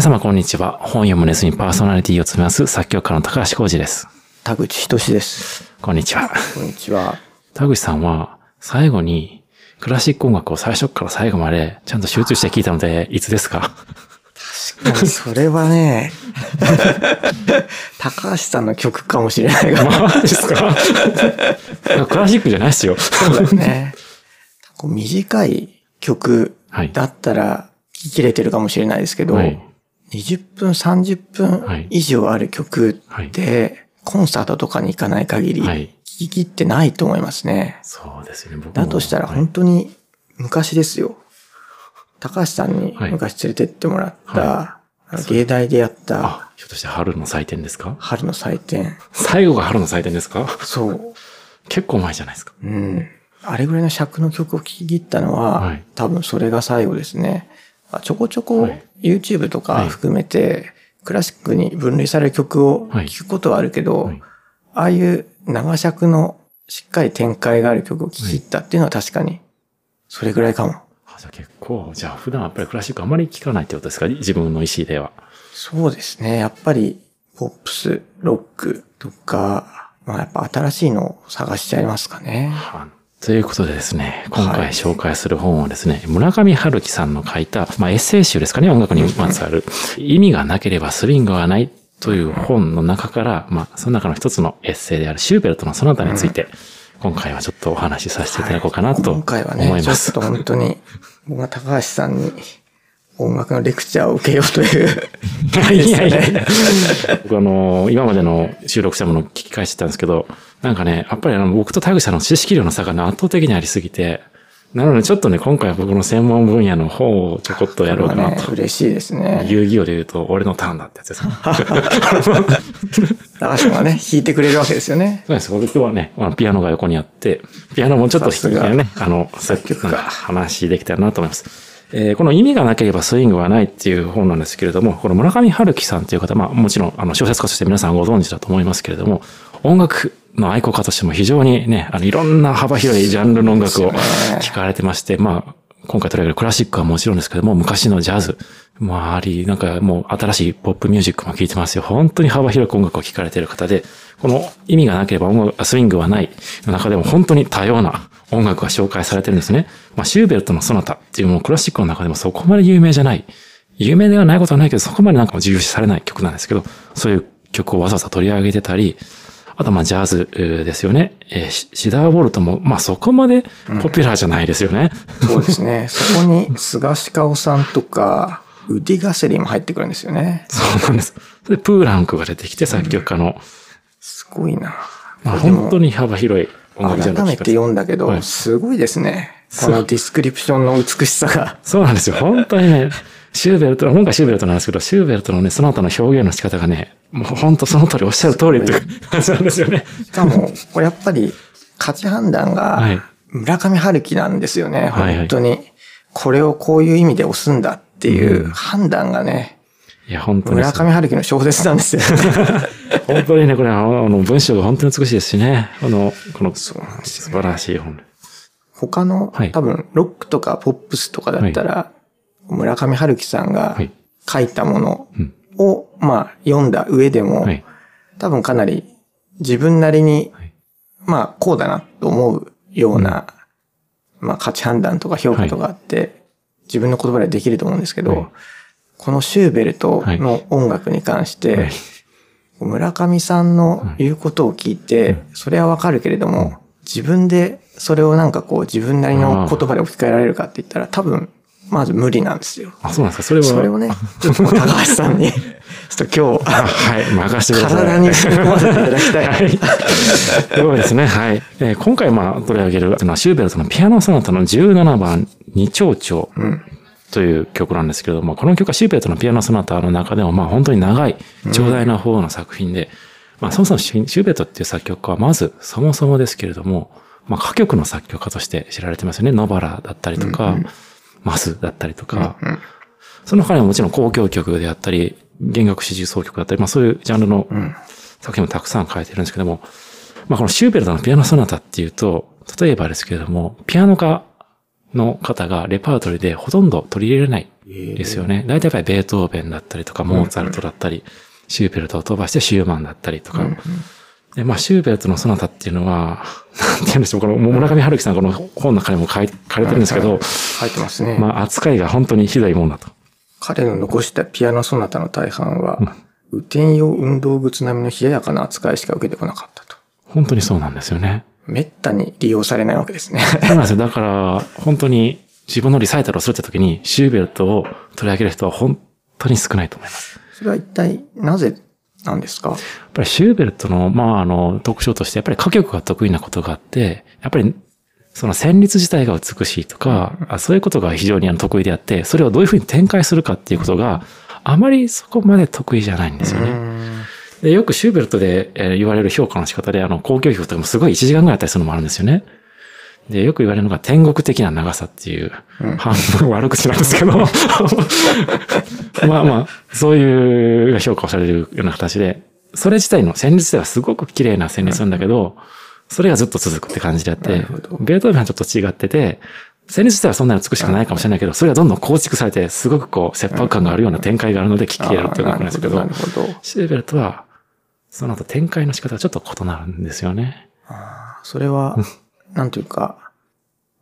皆様こんにちは。本読むネスにパーソナリティを務めます作曲家の高橋浩二です。田口仁です。こんにちは。こんにちは。田口さんは最後にクラシック音楽を最初から最後までちゃんと集中して聞いたので、いつですか？それはね、高橋さんの曲かもしれないが、マジですか？クラシックじゃないですよ。そうだよね。短い曲はい。だったら聞き切れてるかもしれないですけど、はい20分、30分以上ある曲って、コンサートとかに行かない限り、はい。聞き切ってないと思いますね。そうですよね。僕もだとしたらはい本当に昔ですよ。高橋さんにはい昔連れてってもらった、芸大でやったあ、ひょっとして春の祭典ですか？春の祭典。最後が春の祭典ですか？そう。結構前じゃないですか。うん。あれぐらいの尺の曲を聴き切ったのは、はい多分それが最後ですね。まあちょこちょこはい YouTube とか含めて、クラシックに分類される曲をはい聴くことはあるけど、はいああいう長尺のしっかり展開がある曲を聴き切ったっていうのは確かに、それぐらいかも。あじゃあ結構、じゃあ普段やっぱりクラシックあまり聞かないってことですか？自分の意思では。そうですね。やっぱり、ポップス、ロックとか、まあやっぱ新しいのを探しちゃいますかね。はいということでですね、今回はい紹介する本はですね、村上春樹さんの書いた、まあ、エッセイ集ですかね、音楽にまつわる、意味がなければスリングはないという本の中から、まあ、その中の一つのエッセイであるシューベルトのその他について、今回はちょっとお話しさせていただこうかなと思今回はね、います。ちょっと本当に、僕が高橋さんに音楽のレクチャーを受けようという。いやいやいや。僕あの、今までの収録したものを聞き返してたんですけど、なんかね、やっぱりあの、僕と田口さんの知識量の差がね圧倒的にありすぎて、なのでちょっとね、今回は僕の専門分野の方をちょこっとやろうかなと。ね、嬉しいですね。遊戯王で言うと、俺のターンだってやつですね。高橋さんがね、弾いてくれるわけですよね。そうです。僕はね、ピアノが横にあって、ピアノもちょっと弾きながらね、あの、作曲家話できたらなと思います。えーこの意味がなければスイングはないっていう本なんですけれども、この村上春樹さんという方、まあもちろんあの小説家として皆さんご存知だと思いますけれども、音楽の愛好家としても非常にね、あのいろんな幅広いジャンルの音楽を聞かれてまして、まあ今回取り上げるクラシックはもちろんですけども、昔のジャズもあり、なんかもう新しいポップミュージックも聴いてますよ。本当に幅広く音楽を聴かれている方で、この意味がなければ音楽、スイングはないの中でも本当に多様な音楽が紹介されてるんですね。まあ、シューベルトのソナタっていうもうクラシックの中でもそこまで有名じゃない。有名ではないことはないけど、そこまでなんか重要視されない曲なんですけど、そういう曲をわざわざ取り上げてたり、あとまあジャズえーですよね。えーシシダーボルトもまあそこまでポピュラーじゃないですよね。そうですね。そこに菅氏香さんとか、ウディ・ガセリンも入ってくるんですよね。そうなんです。で、プーランクが出てきて作曲家の、すごいな。まあ、本当に幅広い音楽ジャンル改めて読んだけど、はいすごいですね。このディスクリプションの美しさが。そうなんですよ。本当にね、シューベルトの、今回シューベルトなんですけど、シューベルトのね、その他の表現の仕方がね、もう本当その通りおっしゃる通りっていう感じなんですよね。しかも、これやっぱり価値判断はいが村上春樹なんですよね。はいはい本当に。これをこういう意味で押すんだっていう判断がね、いや、本当に村。上春樹の小説なんですよ。本当にね、これあの、文章が本当に美しいですしね。あの、この、そうなんです素晴らしい本。他の、はい多分、ロックとかポップスとかだったら、村上春樹さんがはい。書いたものうん。を、まあ、読んだ上でも、はい。多分かなり自分なりに、はい。まあ、こうだなと思うような、まあ、価値判断とか評価とかあって、自分の言葉でできると思うんですけど、はい。このシューベルトの音楽に関して、はい。村上さんの言うことを聞いて、それはわかるけれども、自分でそれをなんかこう自分なりの言葉で置き換えられるかって言ったら多分、まず無理なんですよ。あ、そうなんですか？それは。それをね、ちょっと高橋さんに、ちょっと今日、あはい、任せてください。体に染み込ませていただきたい。はい。そうですね。はい。えー今回、まあ、取り上げるのは、シューベルトのピアノソナタの17番、二丁ん。という曲なんですけれども、この曲はシューベルトのピアノソナタの中でも、まあ、本当に長い、長大な方の作品で、まあ、そもそもシューベルトっていう作曲家は、まず、そもそもですけれども、まあ、歌曲の作曲家として知られてますよね。ノバラだったりとか、マスだったりとか、うんその他にももちろん交響曲であったり、弦楽四重奏曲だったり、まあそういうジャンルのん。作品もたくさん書いてるんですけども、まあこのシューベルトのピアノソナタっていうと、例えばですけれども、ピアノ家の方がレパートリーでほとんど取り入れられないですよね。大体やっぱりベートーベンだったりとか、モーツァルトだったり、シューベルトを飛ばしてシューマンだったりとか。で、まあ、シューベルトのソナタっていうのは、なんて言うんでしょう、この村上春樹さんこの本の中にも書い書かれてるんですけど、書いてますね。まあ、扱いが本当にひどいもんだと。彼の残したピアノソナタの大半は、雨天用運動靴並みの冷ややかな扱いしか受けてこなかったと。本当にそうなんですよね。めったに利用されないわけですね。そうなんですよ。だから、本当に自分のリサイタルをするって時に、シューベルトを取り上げる人は本当に少ないと思います。それは一体なぜなんですか？やっぱりシューベルトの、まあ、あの、特徴として、やっぱり歌曲が得意なことがあって、やっぱり、その旋律自体が美しいとか、あそういうことが非常にあの得意であって、それをどういうふうに展開するかっていうことが、あまりそこまで得意じゃないんですよね。で、よくシューベルトでえー言われる評価の仕方で、あの、交響曲とかもすごい1時間ぐらいあったりするのもあるんですよね。で、よく言われるのが天国的な長さっていう、半分悪口なんですけど、まあまあ、そういう評価をされるような形で、それ自体の旋律自体はすごく綺麗な旋律なんだけど、それがずっと続くって感じであってベートーベンはちょっと違ってて、旋律自体はそんなに美しくないかもしれないけど、それがどんどん構築されて、すごくこう、切迫感があるような展開があるので聴き入れるっていうのがあるんですけどシューベルトは、その後展開の仕方がちょっと異なるんですよね。それは、なんというか、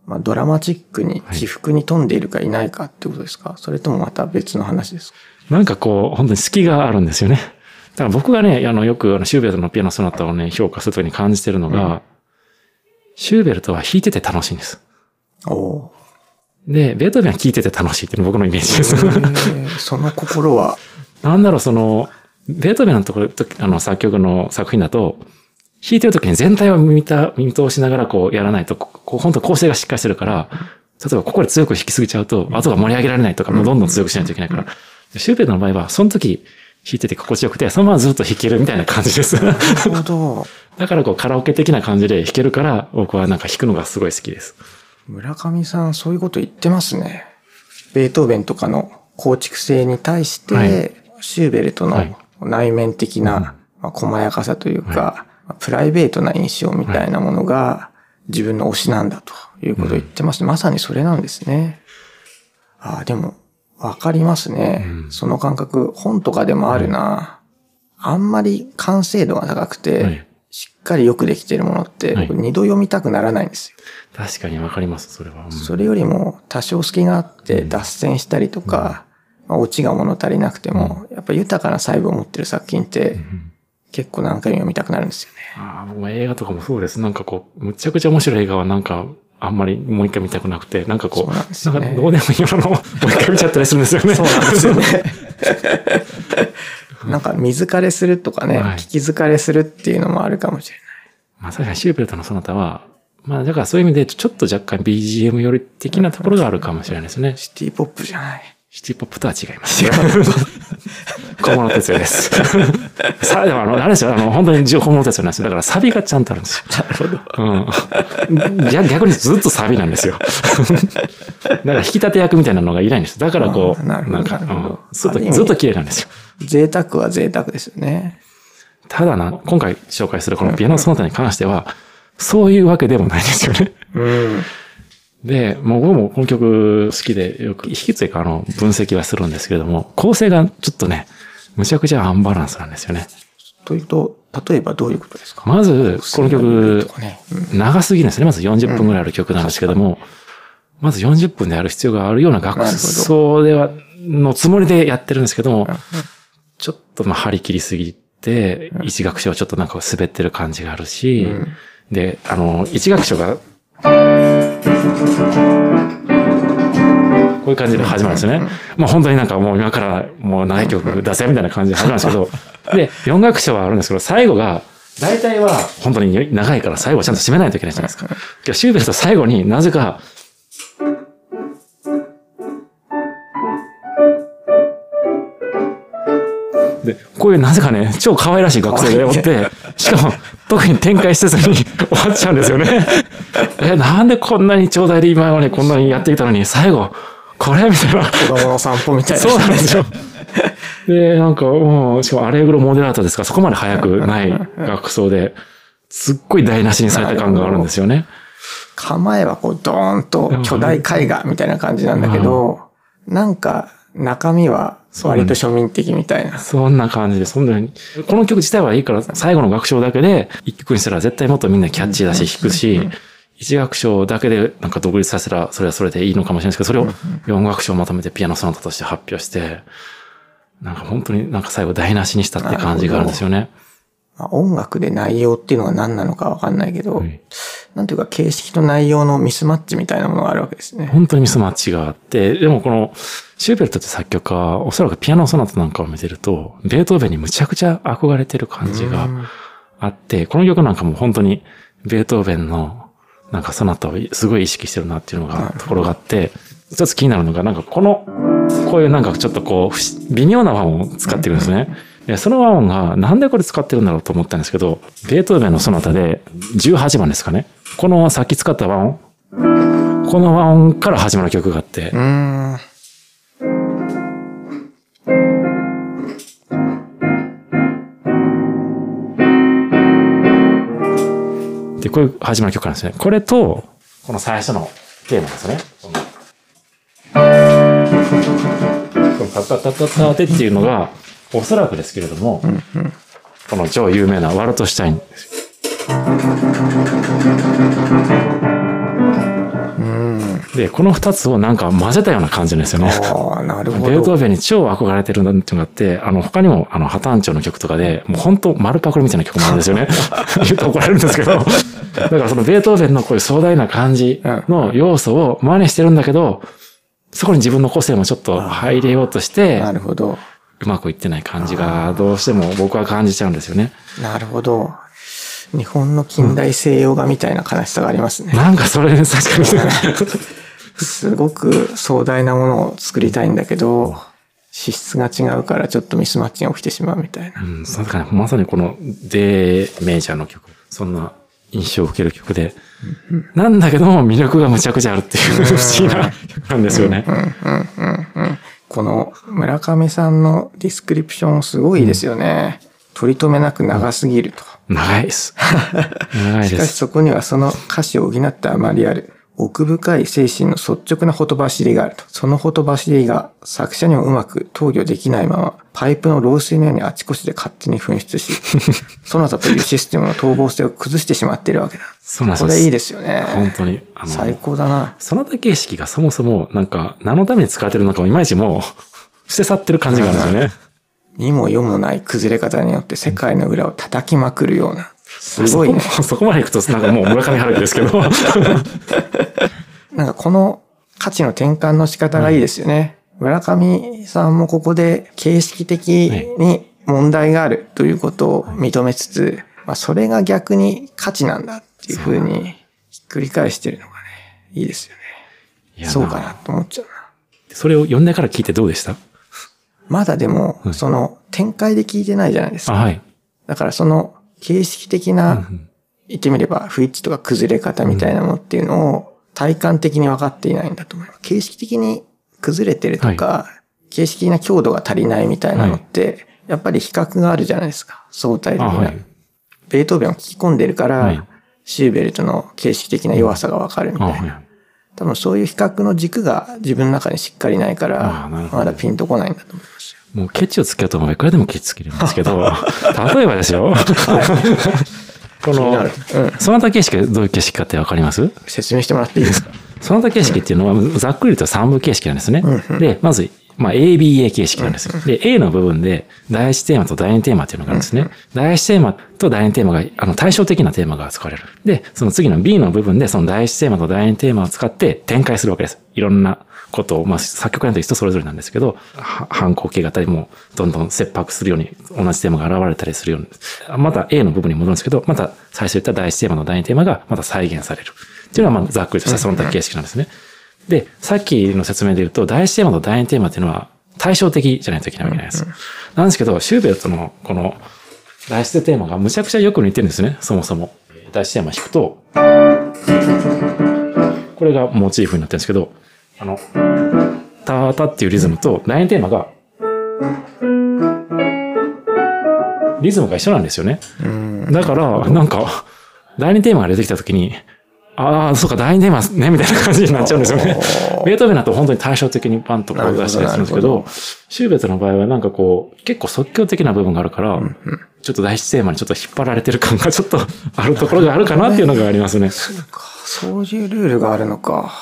まあ、ドラマチックに起伏に富んでいるかいないかってことですか、それともまた別の話ですか？なんかこう、本当に隙があるんですよね。だから僕がね、あの、よくあのシューベルトのピアノソナタをね、評価するときに感じてるのが、シューベルトは弾いてて楽しいんです。おおで、ベートーベンは聴いてて楽しいっていうのが僕のイメージです。その心は、なんだろう、その、ベートーベンのところ、とあの、作曲の作品だと、弾いてるときに全体を見た、見通しながらこうやらないと、ここう本当構成がしっかりしてるから、例えばここで強く弾きすぎちゃうと、後が盛り上げられないとか、もうどんどん強くしないといけないから。でシューベルトの場合は、その時弾いてて心地よくて、そのままずっと弾けるみたいな感じです。なるほど。だからこうカラオケ的な感じで弾けるから、僕はなんか弾くのがすごい好きです。村上さん、そういうこと言ってますね。ベートーベンとかの構築性に対して、はいシューベルトはいの内面的な、まあ、細やかさというか、まあプライベートな印象みたいなものが自分の推しなんだということを言ってます。まさにそれなんですね。ああ、でも、わかりますね、その感覚、本とかでもあるな。あんまり完成度が高くて、はい。しっかりよくできてるものって、はい。二度読みたくならないんですよ。確かにわかります、それは。うん。それよりも多少隙があって脱線したりとか、まあ、オチが物足りなくても、やっぱ豊かな細部を持ってる作品って、結構何回も読みたくなるんですよね。ああ、僕も映画とかもそうです。なんかこう、むちゃくちゃ面白い映画はなんか、あんまりもう一回見たくなくて、なんかこう、そうなんねかどうでもいいものを もう一回見ちゃったりするんですよね。そうなんですよね。なんか水枯れするとかね、はい聞き疲れするっていうのもあるかもしれない。まあ確かにシューベルトのその他は、まあだからそういう意味でちょっと若干 BGM より的なところがあるかもしれないですね。シティポップじゃない。シティポップとは違います。小物哲也です。さあ、でもあの、あれですよ、あの、本当に小物哲也なんですよ。だからサビがちゃんとあるんですよ。なるほど。うん。逆逆にずっとサビなんですよ。だから引き立て役みたいなのがいないんです。だからこう、なんか、うんずっと、ずっと綺麗なんですよ。贅沢は贅沢ですよね。ただな、今回紹介するこのピアノソナタに関しては、そういうわけでもないんですよね。うん。で、もう僕もこの曲好きでよく弾きというかあの分析はするんですけれども、構成がちょっとね、むちゃくちゃアンバランスなんですよね。というと、例えばどういうことですか？まず、この曲長すぎるんですね。まず40分ぐらいある曲なんですけども、まず40分でやる必要があるような楽奏では、のつもりでやってるんですけども、ちょっとまあ張り切りすぎて、一楽章ちょっとなんか滑ってる感じがあるし、うん。で、あの、一楽章が、こういう感じで始まるんですよね。まあ本当になんかもう今からもう長い曲出せみたいな感じで始まるんですけど、で、四楽章はあるんですけど、最後が、大体は本当に長いから最後はちゃんと締めないといけないじゃないですか。シューベルト最後になぜか、で、こういうなぜかね、超可愛らしい学生でおって、しかも特に展開せずに終わっちゃうんですよね。え、なんでこんなにちょうだいで今までこんなにやってきたのに、最後、これみたいな。子供の散歩みたいな。そうなんですよ。で、なんか、もう、しかもアレグロモデラートですから、そこまで速くない楽奏で、すっごい台無しにされた感があるんですよね。構えはこうドーンと巨大絵画みたいな感じなんだけど、なんか中身は割と庶民的みたいな。そんな感じで、そんなに。この曲自体はいいから、最後の楽章だけで一曲にしたら絶対もっとみんなキャッチーだし弾くし、一楽章だけでなんか独立させたら、それはそれでいいのかもしれないですけど、それを四楽章まとめてピアノソナタとして発表して、なんか本当になんか最後台無しにしたって感じがあるんですよね。まあ、音楽で内容っていうのが何なのかわかんないけど、はいなんていうか形式と内容のミスマッチみたいなものがあるわけですね。本当にミスマッチがあって、でもこのシューベルトって作曲家はおそらくピアノソナタなんかを見てると、ベートーベンにむちゃくちゃ憧れてる感じがあって、この曲なんかも本当にベートーベンのなんかソナタをすごい意識してるなっていうのが、ところがあって、一つ気になるのが、なんかこの、こういうなんかちょっとこう微妙な和音を使ってるんですね。でその和音がなんでこれ使ってるんだろうと思ったんですけど、ベートーベンのソナタで18番ですかね。このさっき使った和音、この和音から始まる曲があってこういう始まる曲なんですね。これと、この最初のテーマですね。このタタタタタテっていうのが、おそらくですけれども、この超有名なワルトシュタインですよ。で、この二つをなんか混ぜたような感じなんですよね。ああ、なるほど。ベートーベンに超憧れてるんだっていうのがあって、あの、他にも、あの、破綻調の曲とかで、もう本当丸パクリみたいな曲もあるんですよね。言うと怒られるんですけど。だからそのベートーベンのこういう壮大な感じの要素を真似してるんだけど、そこに自分の個性もちょっと入れようとして、なるほど。うまくいってない感じがどうしても僕は感じちゃうんですよね。なるほど。日本の近代西洋画みたいな悲しさがありますね。なんかそれ、確かに。すごく壮大なものを作りたいんだけど、資質が違うからちょっとミスマッチが起きてしまうみたいな。うん、そうだからまさにこの D メジャーの曲、そんな印象を受ける曲で、なんだけども魅力がむちゃくちゃあるっていう不思議な曲なんですよね。この村上さんのディスクリプションすごいですよね。取り留めなく長すぎると。長いです。長いしです。かしそこにはその歌詞を補ったあまりある奥深い精神の率直なほとばしりがあると。そのほとばしりが作者にもうまく投与できないまま、パイプの漏水のようにあちこちで勝手に噴出し、そなたというシステムの統合性を崩してしまっているわけだ。そうなんです。これいいですよね。本当に。最高だな。その他形式がそもそもなんか何のために使われてるのかもいまいちもう 捨て去ってる感じがあるんですよね。にも読もない崩れ方によって世界の裏を叩きまくるような。すごいね。そこ そこまで行くとなんかもう村上春樹ですけど。なんかこの価値の転換の仕方がいいですよね。村上さんもここで形式的に問題があるということを認めつつ、まあそれが逆に価値なんだっていうふうにひっくり返してるのがね、いいですよね。そうかなと思っちゃうな。それを読んでから聞いてどうでした？まだでも、その展開で聞いてないじゃないですあ、か。はい。だからその形式的な、言ってみれば不一致とか崩れ方みたいなものっていうのを体感的に分かっていないんだと思います。形式的に崩れてるとか、形式的な強度が足りないみたいなのって、やっぱり比較があるじゃないですか。相対的な。あはいベートーベンを聞き込んでるから、はいシューベルトの形式的な弱さが分かるみあ、たいな。はい。多分そういう比較の軸が自分の中にしっかりないかあら、まだピンとこないんだと思いますよ。もうケチをつけようと思えばいくらでもケチつけるんですけど、例えばですよ。この。その他形式がどういう形式かってわかります？説明してもらっていいですか？その他形式っていうのは、ざっくり言うと三部形式なんですね。で、まず、まあ、ABA 形式なんですよ。で、A の部分で、第一テーマと第二テーマっていうのがあるんですね。第一テーマと第二テーマが、あの、対照的なテーマが使われる。で、その次の B の部分で、その第一テーマと第二テーマを使って展開するわけです。いろんなことを、まあ、作曲家の人それぞれなんですけど、は反抗形型にもどんどん切迫するように、同じテーマが現れたりするように。また A の部分に戻るんですけど、また最初言った第一テーマの第二テーマがまた再現される。っていうのは、まあ、ざっくりとしたその他形式なんですね。で、さっきの説明で言うと、第一テーマと第二テーマっていうのは対照的じゃないといけないわけないです。なんですけど、シューベルトのこの第一テーマがむちゃくちゃよく似てるんですね、そもそも。第一テーマ弾くと、これがモチーフになってるんですけど、あの、タータっていうリズムと第二テーマが、リズムが一緒なんですよね。だから、なんか、第二テーマが出てきたときに、ああ、そうか、第二テーマね、みたいな感じになっちゃうんですよねベートーベンだと本当に対照的にパンとこう出したりするんですけどシューベツの場合はなんかこう、結構即興的な部分があるから、ちょっと第一テーマにちょっと引っ張られてる感がちょっとあるところがあるかなっていうのがありますね。そうか。そういうルールがあるのか。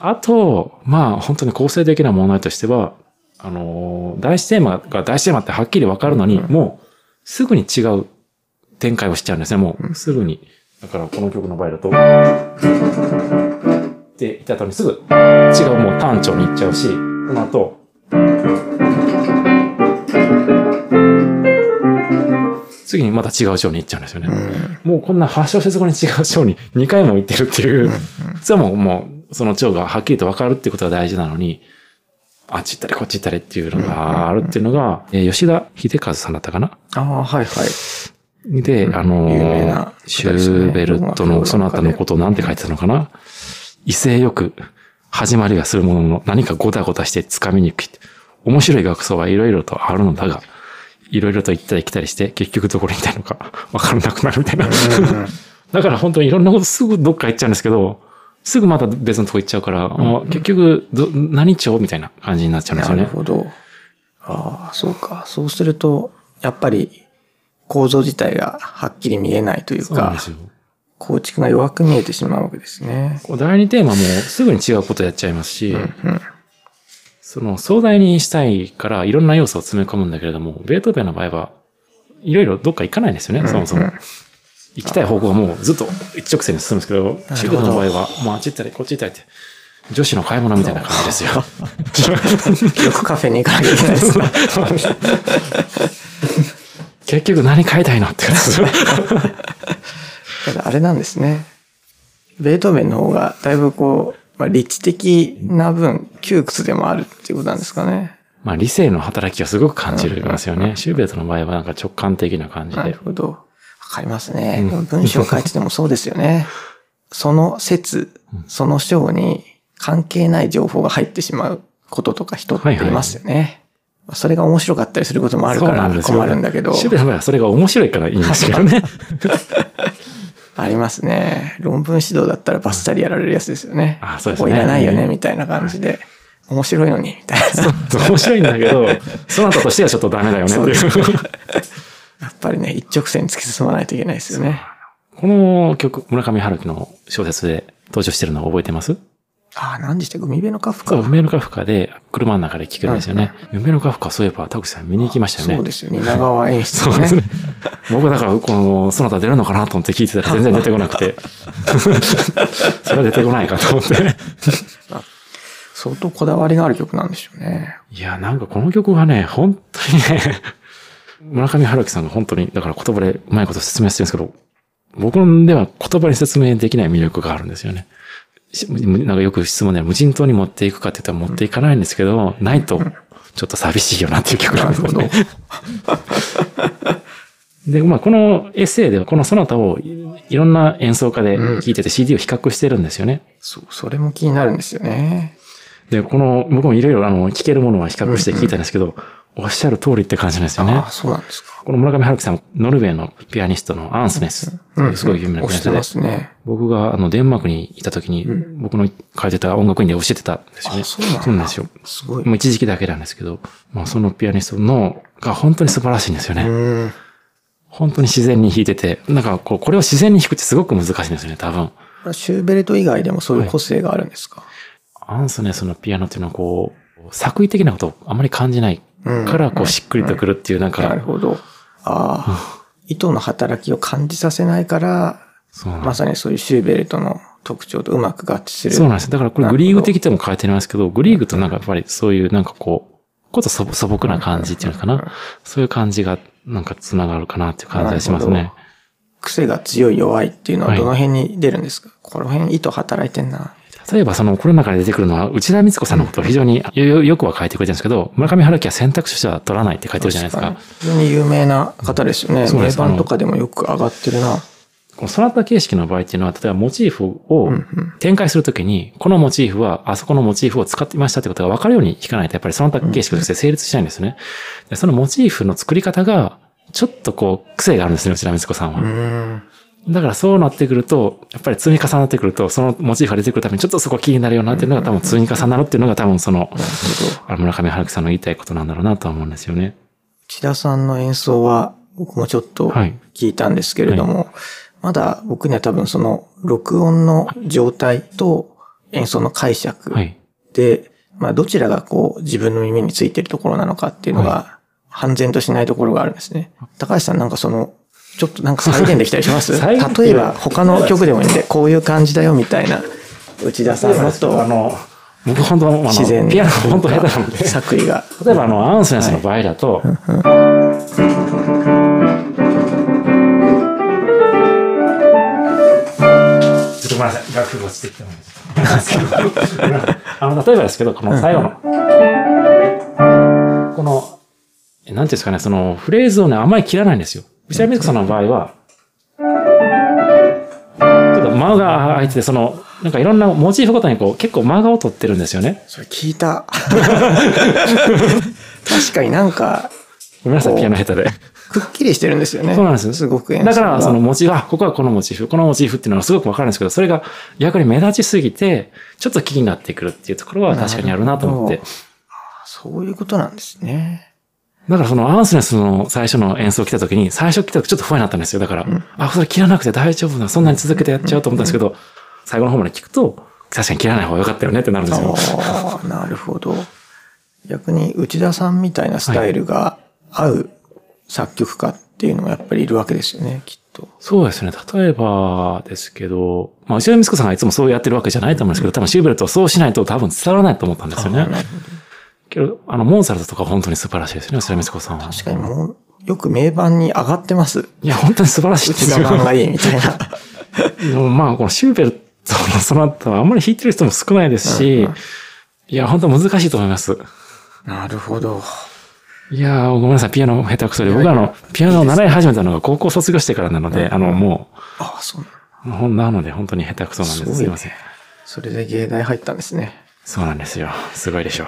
あと、まあ本当に構成的な問題としては、あのー、第一テーマが第一テーマってはっきりわかるのに、もうすぐに違う展開をしちゃうんですね、もうすぐに。だからこの曲の場合だと、って言った後にすぐ違うもう単調に行っちゃうし、この後、次にまた違う章に行っちゃうんですよね。もうこんな8小節後に違う章に2回も行ってるっていう、それはもう、もう、その章がはっきりと分かるっていうことが大事なのに、あっち行ったりこっち行ったりっていうのがあるっていうのが、えー吉田秀和さんだったかな？ああ、はいはい。で、あの有名なー、シューベルトのその他のことをなんて書いてたのかな？威勢よく始まりはするものの何かゴタゴタして掴みにくい。面白い学奏はいろいろとあるのだが、いろいろと行ったり来たりして結局どこにいたいのか わからなくなるみたいな。だから本当にいろんなことすぐどっか行っちゃうんですけど、すぐまた別のとこ行っちゃうから、あ結局ど、何帳みたいな感じになっちゃうんですなよね。るほど。ああ、そうか。そうすると、やっぱり構造自体がはっきり見えないというかそう。構築が弱く見えてしまうわけですね。第二テーマもすぐに違うことやっちゃいますし、その壮大にしたいからいろんな要素を詰め込むんだけれども、ベートーベンの場合はいろいろどっか行かないんですよね、そもそも。行きたい方向はもうずっと一直線に進むんですけど、シューベの場合はもうあっち行ったりこっち行ったりって、女子の買い物みたいな感じですよ。よくカフェに行かなきゃいけないですね。結局何買いたいのって感じですあれなんですね。ベートーベンの方がだいぶこう、まあ、立地的な分窮屈でもあるっていうことなんですかね。まあ理性の働きをすごく感じるますよね。シューベルトの場合はなんか直感的な感じでなる。ほど。わかりますね。文章を書いててもそうですよね。その説、その章に関係ない情報が入ってしまうこととか人っていますよね。まあそれが面白かったりすることもあるから困るんだけど。シベはそれが面白いからいいんですけどね。ありますね。論文指導だったらバッサリやられるやつですよね。あそうですねここいらないよね、みたいな感じで。面白いのに、みたいな。面白いんだけど、その後としてはちょっとダメだよねっていう。やっぱりね、一直線に突き進まないといけないですよね。この曲、村上春樹の小説で登場してるのを覚えてます？ああ、何でしたっけ海辺のカフそう、のカフカで車の中で聴けるんですよね。梅のカフカ、そういえば田口さん見に行きましたよね。そうですよ。蜷川演出のねそうですね。。僕だから、この、その他出るのかなと思って聞いてたら全然出てこなくて。それは出てこないかと思って。相当こだわりがある曲なんでしょうね。いや、なんかこの曲はね、本当にね、村上春樹さんが本当に、だから言葉でうまいこと説明してるんですけど、僕では言葉に説明できない魅力があるんですよね。しなんかよく質問で無人島に持っていくかって言ったら持っていかないんですけど、ないとちょっと寂しいよなっていう曲なんですよね。で、まあ、このエッセイではこのソナタをいいろんな演奏家で聴いてて CD を比較してるんですよね。そう、それも気になるんですよね。で、この、僕もいろいろあの、聞けるものは比較して聞いたんですけど、おっしゃる通りって感じなんですよねああ、。そうなんですか。この村上春樹さん、ノルウェーのピアニストのアンスネス、すごい有名なピアニストですね。僕があの、デンマークにいた時に、僕の書いてた音楽院で教えてたんですよね。あそうなんですよ。すごい。もう一時期だけなんですけど、まあそのピアニストの、が本当に素晴らしいんですよね。うん。本当に自然に弾いてて、なんかこう、これを自然に弾くってすごく難しいんですよね、多分。シューベルト以外でもそういう個性があるんですか、アンスネスのピアノっていうのはこう、作為的なことをあまり感じないから、こう、しっくりとくるっていう、なんなるか、ほど。ああ、糸の働きを感じさせないから、まさにそういうシューベルトの特徴とうまく合致する。そうなんです。だからこれグリーグ的とも書いてないんですけど、グリーグとなんかやっぱりそういうなんかこう、こと素素朴な感じっていうのかな。そういう感じがなんか繋がるかなっていう感じがしますね。癖が強い弱いっていうのはどの辺に出るんですか、この辺糸働いてんな。例えばその、この中で出てくるのは、内田光子さんのことを非常によくは書いてくれてるんですけど、村上春樹は選択肢としては取らないって書いてるじゃないですか。非常に有名な方ですよね。名盤とかでもよく上がってるな。このソナタ形式の場合っていうのは、例えばモチーフを展開するときに、このモチーフはあそこのモチーフを使っていましたってことが分かるように弾かないと、やっぱりソナタ形式として成立しないんですね。でそのモチーフの作り方が、ちょっとこう、癖があるんですね、内田光子さんは。うん。だからそうなってくると、やっぱり積み重なってくると、そのモチーフが出てくるためにちょっとそこ気になるよなっていうのが多分積み重なるっていうのが多分その、あ村上春樹さんの言いたいことなんだろうなとは思うんですよね。内田さんの演奏は僕もちょっと聞いたんですけれども、はいまだ僕には多分その録音の状態と演奏の解釈で、はい、まあどちらがこう自分の耳についてるところなのかっていうのが判然としないところがあるんですね。高橋さんなんかそのちょっとなんか再現できたりします？例えば他の曲でもいいんで、こういう感じだよみたいな、内田さんのと、あの、僕本当あの、自然ピアノ本当下手なので。作為が。例えばあの、アンセンスの場合だと、はい。ちょっとごめんなさい。楽譜落ちてきてもいいです。か あの、例えばですけど、この最後の、この、なんていうんですかね、そのフレーズをね、あんまり切らないんですよ。ビシャミスクさんの場合は、ちょっと間が空いてて、その、なんかいろんなモチーフごとにこう、結構間がを取ってるんですよね。それ聞いた。確かになんか、ごめんなさい、ピアノ下手で。くっきりしてるんですよね。そうなんですすごくだから、そのモチーフ、あ、ここはこのモチーフ、このモチーフっていうのはすごくわかるんですけど、それが逆に目立ちすぎて、ちょっと気になってくるっていうところは確かにあるなと思って。そういうことなんですね。だからそのアンスネスの最初の演奏来た時に、最初来た時ちょっと不安になったんですよ。だから、うん、あ、それ切らなくて大丈夫な、そんなに続けてやっちゃうと思ったんですけど、最後の方まで聞くと、確かに切らない方が良かったよねってなるんですよ。なるほど。逆に内田さんみたいなスタイルが合う作曲家っていうのがやっぱりいるわけですよね、きっと。そうですね。例えばですけど、まあ、内田美子さんがいつもそうやってるわけじゃないと思うんですけど、多分シューベルトはそうしないと多分伝わらないと思ったんですよね。けど、あの、モーツァルトとか本当に素晴らしいですね、スラミスコさんは。確かにもう、よく名盤に上がってます。いや、本当に素晴らしいですよ。内がいいみたいな。でもまあ、このシューベルトのその後はあんまり弾いてる人も少ないですし、うんうん、いや、本当難しいと思います。なるほど。いやごめんなさい、ピアノ下手くそで。僕はあの、ピアノを習い始めたのが高校卒業してからなので、あの、もう。ああ、そうなのなので、本当に下手くそなんです。すいません。それで芸大入ったんですね。そうなんですよ。すごいでしょう。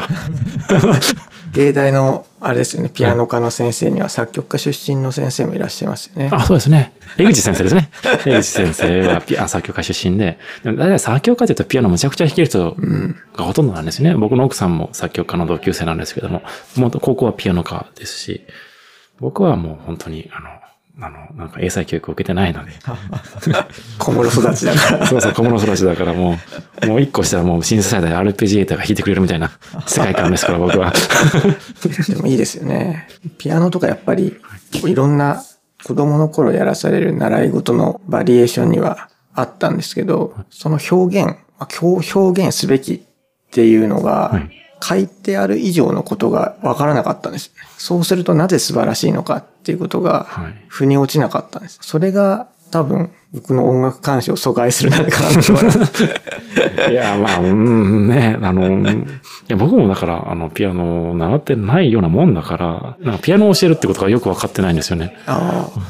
芸大の、あれですよね、ピアノ科の先生には作曲家出身の先生もいらっしゃいますよね。あ、そうですね。江口先生ですね。江口先生はピ ア作曲家出身で、でも大体作曲家というとピアノむちゃくちゃ弾ける人がほとんどなんですね。うん、僕の奥さんも作曲家の同級生なんですけども、も高校はピアノ科ですし、僕はもう本当に、あの、あの、なんか英才教育を受けてないので。小室育ちだから。そうそう、小室育ちだからもう、もう一個したらもうシンセサイダーで RPG エーターが弾いてくれるみたいな世界観ですから、僕は。でもいいですよね。ピアノとかやっぱり、いろんな子供の頃やらされる習い事のバリエーションにはあったんですけど、その表現、表現すべきっていうのが、書いてある以上のことがわからなかったんです。そうするとなぜ素晴らしいのかっていうことが、腑に落ちなかったんです。それが多分、僕の音楽鑑賞を阻害するなかなと思います。いや、まあ、うんね、あの、いや、僕もだから、あの、ピアノを習ってないようなもんだから、なんかピアノを教えるってことがよくわかってないんですよね。ああ。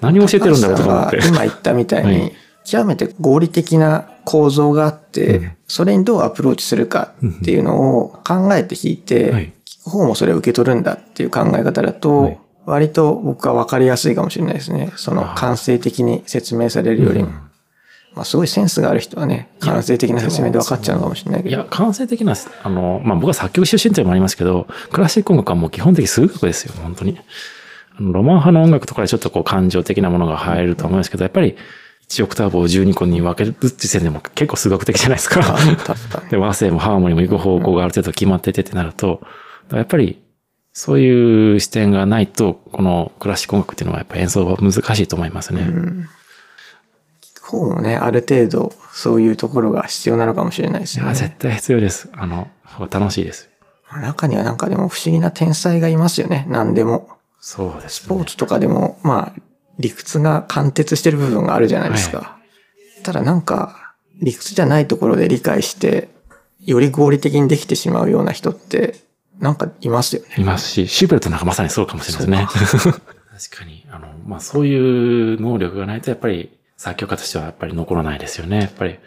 何を教えてるんだろうとか思って。今言ったみたいに、はい、極めて合理的な構造があって、うん、それにどうアプローチするかっていうのを考えて弾いて、うんはい方もそれを受け取るんだっていう考え方だと、割と僕は分かりやすいかもしれないですね。その感性的に説明されるよりも。まあすごいセンスがある人はね、感性的な説明で分かっちゃうのかもしれないけど。いや、感性的な、あの、まあ僕は作曲出身というのもありますけど、クラシック音楽はもう基本的数学ですよ、本当に。ロマン派の音楽とかでちょっとこう感情的なものが入ると思うんですけど、やっぱり1オクターブを12個に分ける時点でも結構数学的じゃないですか。で、和声もハーモニーも行く方向がある程度決まっててってなると、やっぱりそういう視点がないと、このクラシック音楽っていうのはやっぱ演奏は難しいと思いますね。うん、聞く方もね、ある程度そういうところが必要なのかもしれないですね。絶対必要です。あの、楽しいです。中にはなんかでも不思議な天才がいますよね、何でも。そうです、ね、スポーツとかでも、まあ、理屈が貫徹してる部分があるじゃないですか。はい、ただなんか、理屈じゃないところで理解して、より合理的にできてしまうような人って、なんかいますよね。いますし、シューベルトなんかまさにそうかもしれないですね。確かに。あの、まあ、そういう能力がないと、やっぱり作曲家としてはやっぱり残らないですよね。やっぱり、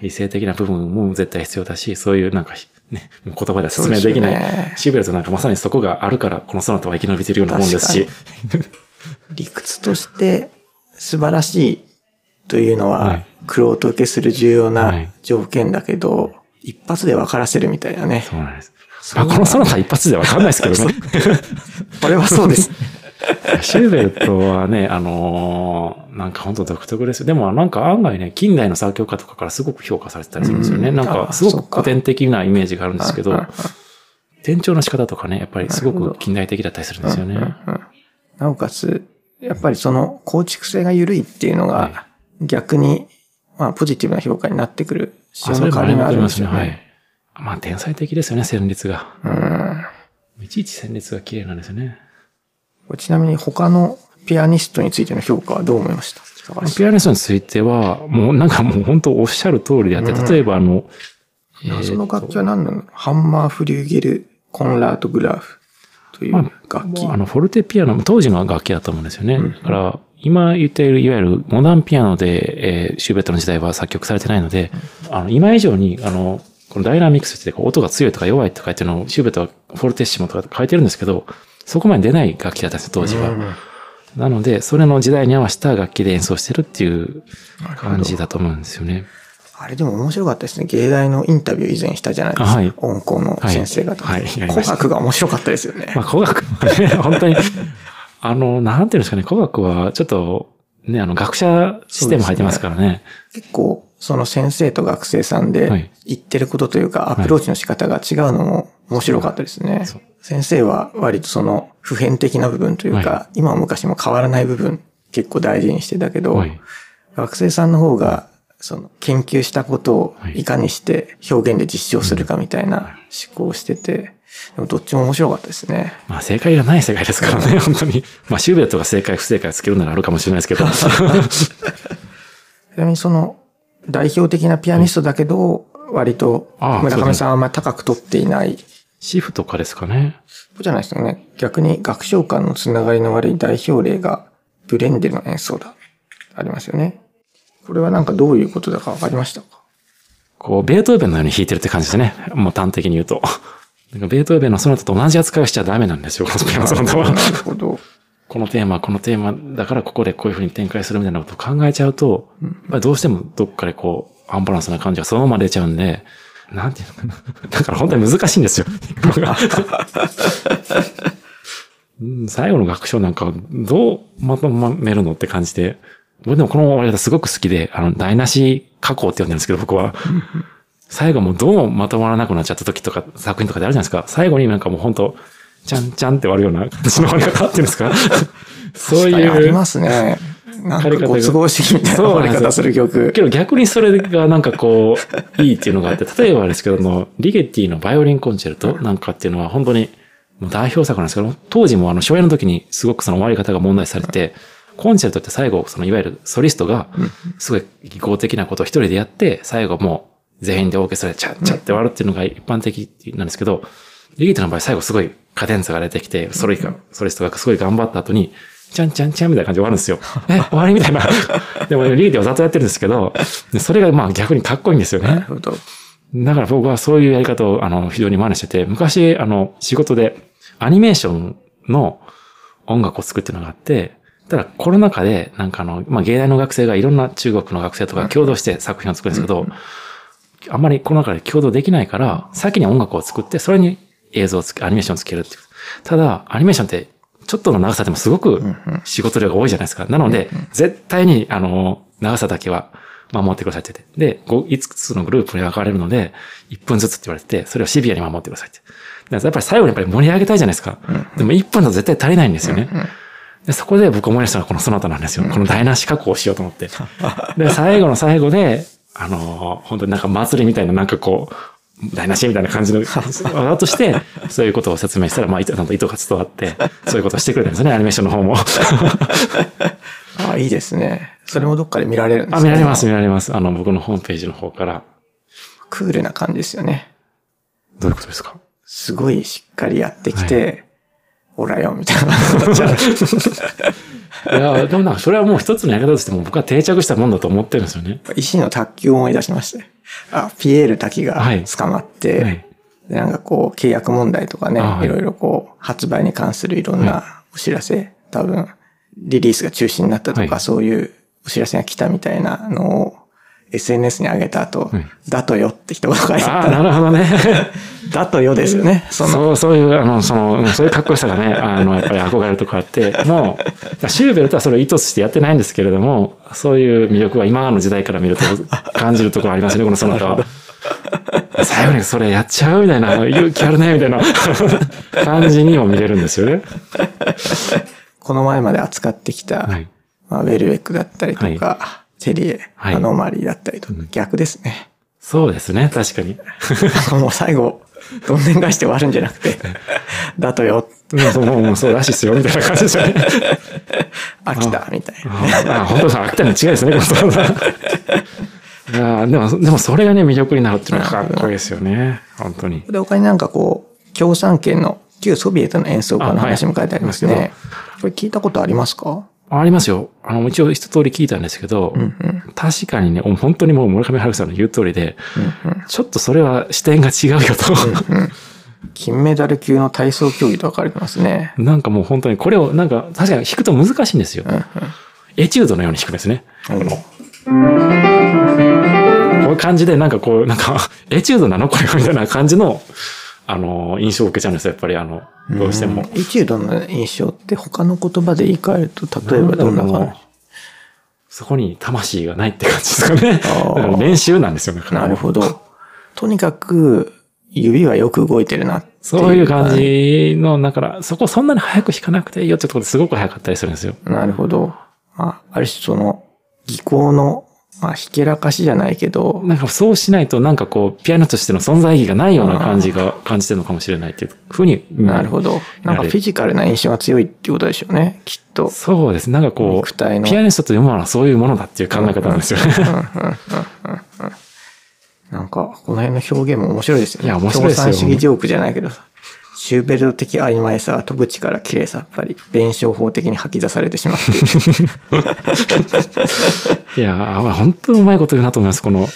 理性的な部分も絶対必要だし、そういうなんか、ね、言葉では説明できない。ね、シューベルトなんかまさにそこがあるから、このソナタは生き延びてるようなもんですし。理屈として素晴らしいというのは、はいクロート受けする重要はない条件だけど、一発で分からせるみたいなね。そうなんです。まあ、このソナタ一発でわかんないですけどね。これはそうです。シューベルトはね、あのーなんか本当独特ですよ。でもなんか案外ね、近代の作曲家とかからすごく評価されてたりするんですよね。うんなんかすごく古典的なイメージがあるんですけど転調の仕方とかね、やっぱりすごく近代的だったりするんですよね。なおかつ、やっぱりその構築性が緩いっていうのはが逆に、まあポジティブな評価になってくる仕あ様の代わりがあるんですよはいね。。まあ天才的ですよね、旋律が。うんいちいち旋律が綺麗なんですよね。ちなみに他のピアニストについての評価はどう思いました？ピアニストについては、もうなんかもう本当おっしゃる通りであって、例えばあの、えー謎の楽器は何なのハンマーフリューゲル・コンラート・グラーフというま楽器。あの、フォルテピアノ、当時の楽器だと思うんですよね。だから、今言っている、いわゆるモダンピアノで、えーシューベットの時代は作曲されてないので、あの、今以上に、あの、このダイナミクスって音が強いとか弱いとかっていうのをシューベットはフォルテッシモとか書いてるんですけど、そこまで出ない楽器だったんですよ、当時は。なので、それの時代に合わせた楽器で演奏してるっていう感じだと思うんですよね。あれでも面白かったですね。芸大のインタビュー以前したじゃないですか。あはい音工の先生方。はいはいやり古ました楽が面白かったですよね。まあ、古学はね、本当に、あの、なんていうんですかね、古学はちょっと、ね、あの、学者視点も入ってますからね。結構、その先生と学生さんはでい言ってることというか、アプローチの仕方が違うのも面白かったですね。そう先生は割とその普遍的な部分というか、は今も昔も変わらない部分結構大事にしてたけど、はい学生さんの方が、その研究したことをはいいかにして表現で実証するかみたいな思考をしてて、でもどっちも面白かったですね。まあ、正解がない世界ですからね、本当に。まあ、シューベルトが正解、不正解をつけるならあるかもしれないですけど。ちなみにその代表的なピアニストだけど、割と村上さんはあんまり高く取っていない。シフとかですかね。そうじゃないですよね。逆に楽章間のつながりの悪い代表例がブレンデルの演奏だ。ありますよね。これはなんかどういうことだかわかりましたか？こう、ベートーベンのように弾いてるって感じですね。もう端的に言うと。なんかベートーベンのソナタと同じ扱いをしちゃダメなんですよ、このソナタは。なるほど。このテーマ、このテーマだからここでこういう風に展開するみたいなことを考えちゃうと、やっぱりどうしてもどっかでこう、アンバランスな感じがそのまま出ちゃうんで、なんていうのかな。だから本当に難しいんですよ。うん最後の楽章なんかどうまとめるのって感じで、僕でもこの終わり方すごく好きで、あの、台無し加工って呼んでるんですけど、僕は。最後もうどうまとまらなくなっちゃった時とか、作品とかであるじゃないですか。最後になんかもう本当ちゃんちゃんって終わるような感じの終わり方っていうんですか。そういう。ありますね。なんかご都合主義みたいな終わり方する曲。けど逆にそれがなんかこう、いいっていうのがあって、例えばですけども、リゲッティのバイオリンコンチェルトなんかっていうのは本当にもう代表作なんですけど、当時もあの初演の時にすごくその終わり方が問題視されて、コンチェルトって最後、そのいわゆるソリストが、すごい技巧的なことを一人でやって、最後もう全員でオーケストラでチャッチャって終わるっていうのが一般的なんですけど、リゲッティの場合最後すごいカデンツァが出てきて、ソリがソリストがすごい頑張った後に、ちゃんちゃんちゃんみたいな感じで終わるんですよ。え、終わりみたいな。でも、リゲッティはざっとやってるんですけど、でそれがまあ逆にかっこいいんですよね。なるほど。だから僕はそういうやり方を、あの、非常に真似してて、昔、あの、仕事でアニメーションの音楽を作っていうのがあって、ただコロナ禍で、なんかあの、まあ、芸大の学生がいろんな中国の学生とか共同して作品を作るんですけど、あんまりコロナ禍で共同できないから、先に音楽を作って、それに映像をつけ、アニメーションをつけるっていう。ただ、アニメーションって、ちょっとの長さでもすごく仕事量が多いじゃないですか。なので、絶対に、あの、長さだけは守ってくださいって言って。で、5、5つのグループに分かれるので、1分ずつって言われてて、それをシビアに守ってくださいって。だからやっぱり最後にやっぱり盛り上げたいじゃないですか。でも1分だと絶対足りないんですよね。で、そこで僕思い出したのがこのソナタなんですよ。この台無し加工をしようと思って。で、最後の最後で、あのー本当になんか祭りみたいな、なんかこう、台無しみたいな感じの技として、そういうことを説明したら、まあ、糸、なんと糸が伝わって、そういうことをしてくれたんですね、アニメーションの方も。あいいですね。それもどっかで見られるんですあ、ね見られます、見られます。あの、僕のホームページの方から。クールな感じですよね。どういうことですか？すごいしっかりやってきて、ほらよ、みたいな。いや、でもなんか、それはもう一つのやり方としても僕は定着したもんだと思ってるんですよね。石の卓球を思い出しましたね。あ、ピエール滝が捕まって、はいでなんかこう、契約問題とかね、はいいろいろこう、発売に関するいろんなお知らせ、多分、リリースが中止になったとか、はいそういうお知らせが来たみたいなのを SNS に上げた後、はいだとよって一言書いてあなるほどね。だとよですよね。その、そう、そういう、あの、その、そういうかっこよさがね、あの、やっぱり憧れるとこあって、もう、シューベルトはそれを意図してやってないんですけれども、そういう魅力は今の時代から見ると感じるところありますね、このその他は。最後にそれやっちゃうみたいな、勇気あるね、みたいな感じにも見れるんですよね。この前まで扱ってきた、はい。まあ、ウェルベックだったりとか、セリエ、はいアノマリーだったりとか、逆ですね。そうですね、確かに。もう最後、どんでん返して終わるんじゃなくて、だとよ、もうもうそうらしいっすよ、みたいな感じですよね。飽きた、みたいな。ああ、本当だ、秋田の違いですね、このでも、でもそれがね、魅力になるっていうのはかっこいいですよね。本当に。で、他になんかこう、共産圏の旧ソビエトの演奏家の話も書いてありますあはいね。これ聞いたことありますか？ありますよ。あの、一応一通り聞いたんですけど、確かにね、本当にもう村上春樹さんの言う通りで、ちょっとそれは視点が違うよと。金メダル級の体操競技と書かれてますね。なんかもう本当にこれをなんか確かに弾くと難しいんですよ。エチュードのように弾くんですね。こういう感じでなんかこう、なんか、エチュードなの？これは？みたいな感じの、あの、印象を受けちゃうんですよ。やっぱりあの、どうしても。エチュードの印象って他の言葉で言い換えると、例えばどんな感そこに魂がないって感じですかね。から練習なんですよね。じなるほど。とにかく、指はよく動いてるなそういう感。じの、だから、そこそんなに早く弾かなくていいよってところですごく早かったりするんですよ。なるほど。まあ、ある種その、技巧の、まあ、ひけらかしじゃないけど、なんかそうしないと、なんかこう、ピアノとしての存在意義がないような感じが感じてるのかもしれないっていうふうに。なるほど。なんかフィジカルな印象が強いっていうことでしょうね、きっと。そうです。なんかこう、のピアニストというものはそういうものだっていう考え方なんですよね。なんか、この辺の表現も面白いですよね。いや面白いですよ共産主義ジョークじゃないけどさ。シューベルト的曖昧さは飛ぶ力綺麗さっぱり、弁証法的に吐き出されてしまっていやー、本当にうまいこと言うなと思います、この。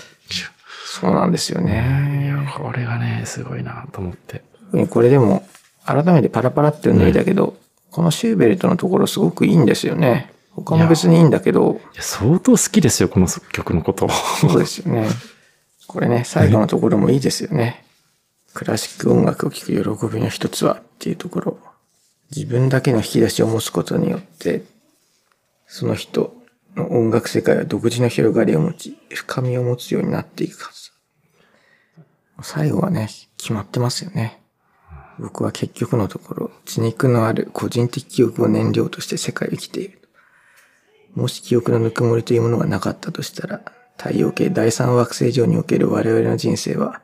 そうなんですよいね。や、これがね、すごいなと思って。これでも、改めてパラパラって読んでみたけど、このシューベルトのところすごくいいんですよね。他も別にいいんだけど、相当好きですよ、この曲のこと。そうですよね。これね、最後のところもいいですよね。クラシック音楽を聴く喜びの一つはっていうところ。自分だけの引き出しを持つことによって、その人の音楽世界は独自の広がりを持ち、深みを持つようになっていくはず。最後はね、決まってますよね。僕は結局のところ、血肉のある個人的記憶を燃料として世界を生きている。もし記憶のぬくもりというものがなかったとしたら、太陽系第三惑星上における我々の人生は、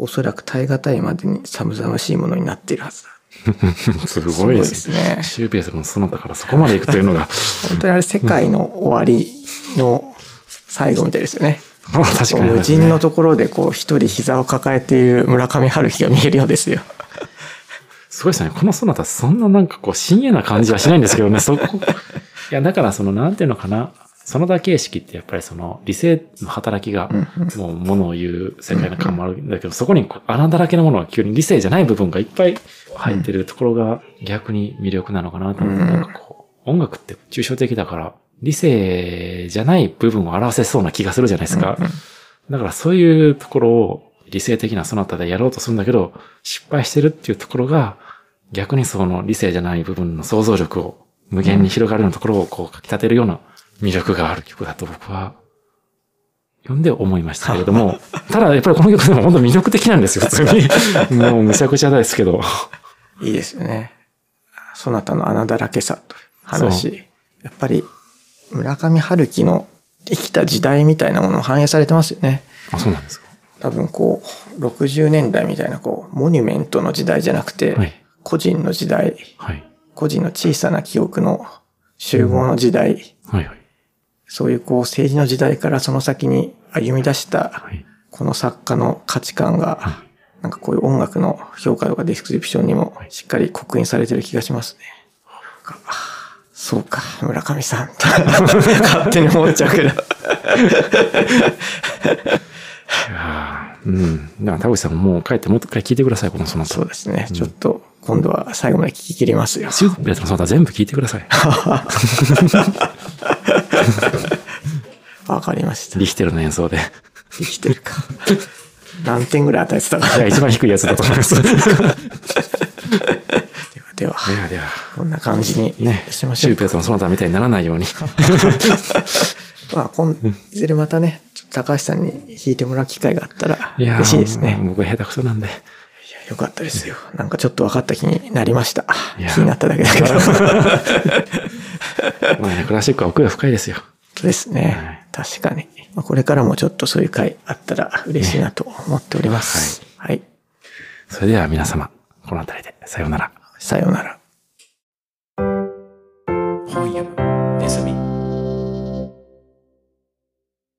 おそらく耐え難いまでに寒々しいものになっているはずだ。すごいですねシューベースのそのだからそこまで行くというのが、本当にあれ世界の終わりの最後みたいですよね。まあ確かに、無人のところでこう一人膝を抱えている村上春樹が見えるようですよ。すごいですね。このソナタそんななんかこう深夜な感じはしないんですけどね、そこ。いや、だからその、なんていうのかな。その他形式ってやっぱりその理性の働きがもうものを言う世界の感もあるんだけど、そこに穴だらけのものが急に理性じゃない部分がいっぱい入ってるところが逆に魅力なのかなと思って、なんかこう、音楽って抽象的だから理性じゃない部分を表せそうな気がするじゃないですか。だからそういうところを理性的なそなたでやろうとするんだけど、失敗してるっていうところが、逆にその理性じゃない部分の想像力を無限に広がるようなところをこう書き立てるような魅力がある曲だと僕は読んで思いましたけれども、ただやっぱりこの曲でも本当魅力的なんですよ、普通に。もうむちゃくちゃですけど。いいですよね。そなたの穴だらけさという話。やっぱり村上春樹の生きた時代みたいなものを反映されてますよね。あ、そうなんですか。多分こう、60年代みたいなこう、モニュメントの時代じゃなくて、はい個人の時代、はい。個人の小さな記憶の集合の時代、はいはい。そういうこう政治の時代からその先に歩み出したはい。この作家の価値観が、なんかこういう音楽の評価とかディスクリプションにもしっかり刻印されてる気がしますね。そうか、村上さん。勝手に思っちゃうけど。いやーうん。だから田口さんももう帰ってもう一回聞いてください、このそのそうですね。ちょっと今度は最後まで聞き切りますよ。全部聞いてください。わかりました。リヒテルの演奏で。生きてるか。何点ぐらい与えてたか。いや、一番低いやつだと思います。で はでは、ではでは。こんな感じにね、しましょうシュー。ペットのその他みたいにならないように。まあ、こんいずれまたね、高橋さんに弾いてもらう機会があったら嬉しいですね。僕下手くそなんで。いやよかったですよ。なんかちょっと分かった気になりました。気になっただけだけど。まあね、クラシックは奥が深いですよ。そうですね。確かに。まあ、これからもちょっとそういう回あったら嬉しいなと思っております。はい。それでは皆様、この辺りでさようなら。さようなら。本屋。